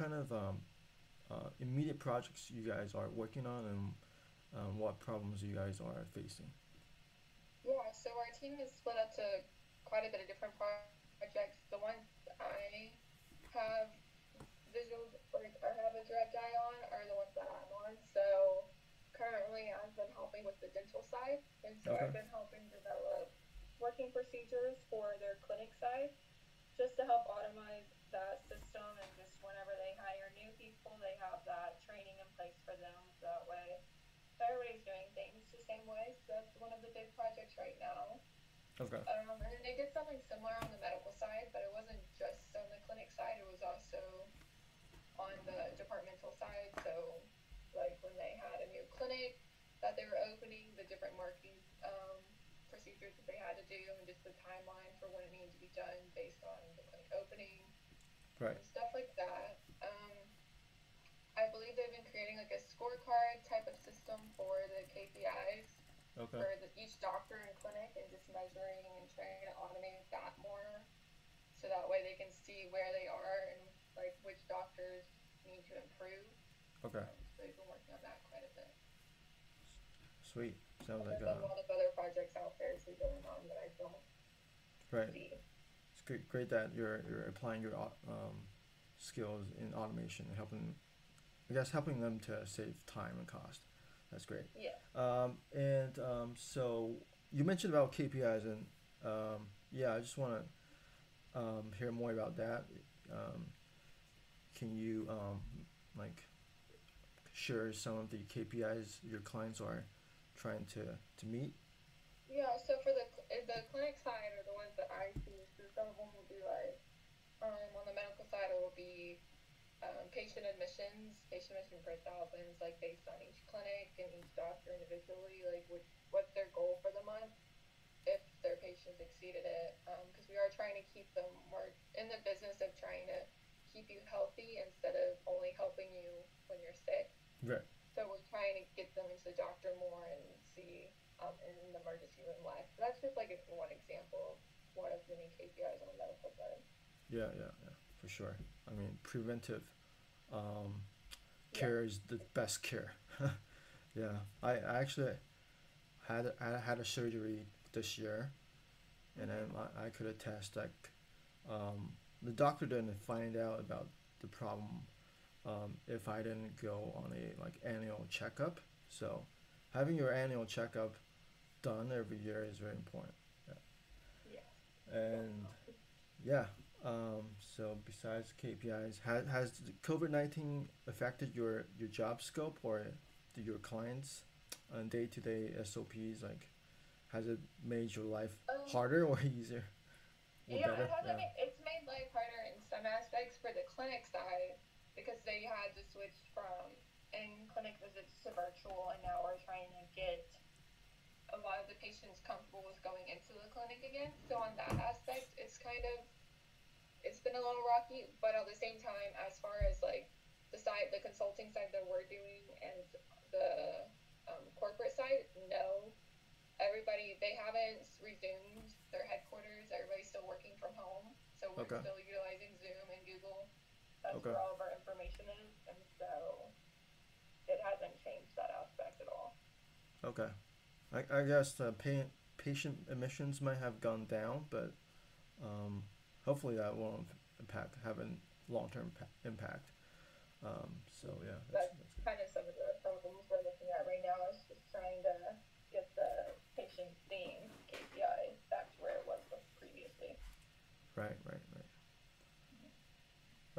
kind of um, uh, immediate projects you guys are working on, and um, what problems you guys are facing? Yeah, so our team is split up to quite a bit of different projects. The ones I have visual, like I have a direct eye on, are the ones that I'm on. So currently, I've been helping with the dental side, and so Okay. I've been helping develop working procedures for their clinic side, just to help automate the same way. So that's one of the big projects right now. Okay. Um, and then they did something similar on the medical side, but it wasn't just on the clinic side, it was also on the departmental side. So, like when they had a new clinic that they were opening, the different marketing um, procedures that they had to do, and just the timeline for when it needed to be done based on the clinic opening Right. and stuff like that. Um, I believe they've been creating like a scorecard type of system for the KPIs Okay. for the, each doctor and clinic and just measuring and trying to automate that more so that way they can see where they are and like which doctors need to improve. Okay. Um, so they've been working on that quite a bit. Sweet. Sounds like There's a uh, lot of other projects out there too going on that I don't right. see. It's great, great that you're you're applying your um, skills in automation and helping, I guess, helping them to save time and cost. That's great. Yeah. Um, and um, so you mentioned about KPIs, and um, yeah, I just want to um, hear more about that. Um, can you um, like share some of the KPIs your clients are trying to, to meet? Yeah, so for the the clinic side are the ones that I see. So some of them will be like, um, on the medical side, it will be um, patient admissions, patient admission per thousands, like based on each clinic and each doctor individually, like what what's their goal for the month, if their patients exceeded it, because we are trying to keep them more in the business of trying to keep you healthy instead of only helping you when you're sick. Right. So we're trying to get them into the doctor more and see um, in the emergency room less. So that's just like one example of one of many KPIs on the medical side. Yeah, yeah, yeah, for sure. I mean, preventive um, Yeah. care is the best care. yeah, I, I actually had I had a surgery this year, and then I, I could attest like um, the doctor didn't find out about the problem um, if I didn't go on a like annual checkup. So having your annual checkup done every year is very important. Yeah. And yeah, um, so besides KPIs, has, has COVID nineteen affected your, your job scope or your clients on day to day SOPs? Like, has it made your life Um, harder or easier? Or yeah, better? it hasn't Yeah. made, it's made life harder in some aspects for the clinic side because they had to switch from in clinic visits to virtual, and now we're trying to get a lot of the patients comfortable with going into the clinic again. So on that aspect, it's kind of a little rocky, but at the same time, as far as like the side, the consulting side that we're doing, and the um, corporate side, no, everybody they haven't resumed their headquarters. Everybody's still working from home, so we're Okay. still utilizing Zoom and Google. That's Okay. where all of our information is, and so it hasn't changed that aspect at all. Okay. I, I guess the pa- patient admissions might have gone down, but um, hopefully that won't impact have a long term impact. Um, so yeah, that's, That's that's kind of some of the problems we're looking at right now. Is just trying to get the patient seeing KPI back to where it was previously. Right, right, right.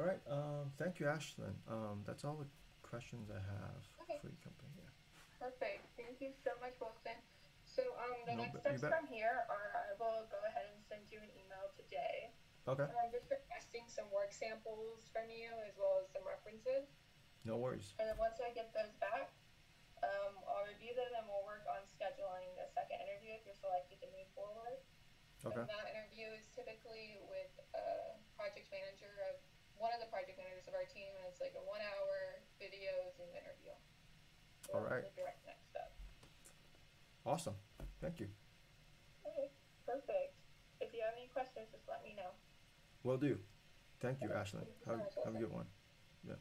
All right. Um, thank you, Ashlyn. Um, that's all the questions I have Okay. for your company. Yeah. Perfect. Thank you so much, Wilson. So um, the No, next steps from here are I will go ahead and send you an email today. Okay. Just samples from you as well as some references. No worries. And then once I get those back, um, I'll review them and we'll work on scheduling the second interview if you're selected to move forward. Okay. And that interview is typically with a project manager of one of the project managers of our team, and it's like a one hour video Zoom interview. So All right. The direct next step. Awesome. Thank you. Okay, perfect. If you have any questions, just let me know. Will do. Thank you. Ashlyn. Have, have a good one. Yeah.